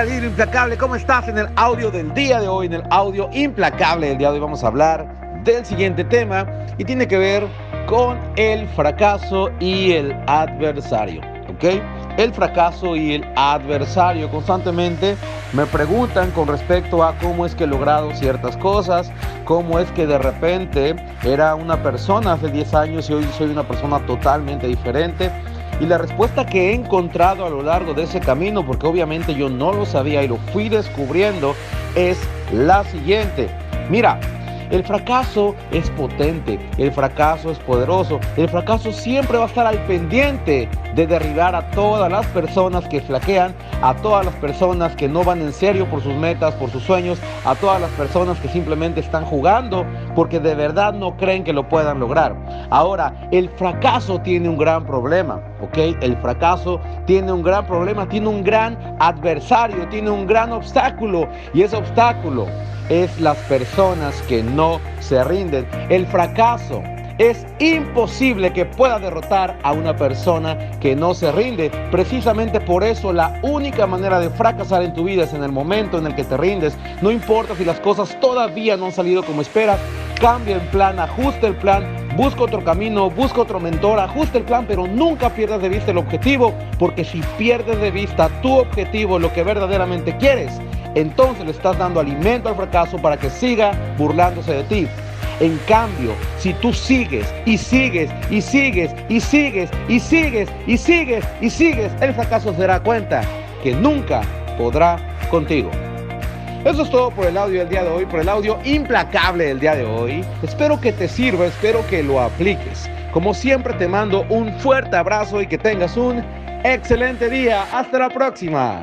Hola implacable, ¿cómo estás? En el audio del día de hoy, en el audio implacable del día de hoy vamos a hablar del siguiente tema y tiene que ver con el fracaso y el adversario, ¿ok? El fracaso y el adversario constantemente me preguntan con respecto a cómo es que he logrado ciertas cosas, cómo es que de repente era una persona hace 10 años y hoy soy una persona totalmente diferente. Y la respuesta que he encontrado a lo largo de ese camino, porque obviamente yo no lo sabía y lo fui descubriendo, es la siguiente. Mira, el fracaso es potente, el fracaso es poderoso, el fracaso siempre va a estar al pendiente de derribar a todas las personas que flaquean, a todas las personas que no van en serio por sus metas, por sus sueños, a todas las personas que simplemente están jugando porque de verdad no creen que lo puedan lograr. Ahora, el fracaso tiene un gran problema, ¿ok? El fracaso tiene un gran problema, tiene un gran adversario, tiene un gran obstáculo y ese obstáculo es las personas que no se rinden. El fracaso es imposible que pueda derrotar a una persona que no se rinde. Precisamente por eso la única manera de fracasar en tu vida es en el momento en el que te rindes. No importa si las cosas todavía no han salido como esperas, cambia el plan, ajusta el plan, busca otro camino, busca otro mentor, ajusta el plan, pero nunca pierdas de vista el objetivo, porque si pierdes de vista tu objetivo, lo que verdaderamente quieres, entonces le estás dando alimento al fracaso para que siga burlándose de ti. En cambio, si tú sigues y sigues y sigues y sigues y sigues y sigues y sigues, el fracaso se dará cuenta que nunca podrá contigo. Eso es todo por el audio del día de hoy, por el audio implacable del día de hoy. Espero que te sirva, espero que lo apliques. Como siempre te mando un fuerte abrazo y que tengas un excelente día. Hasta la próxima.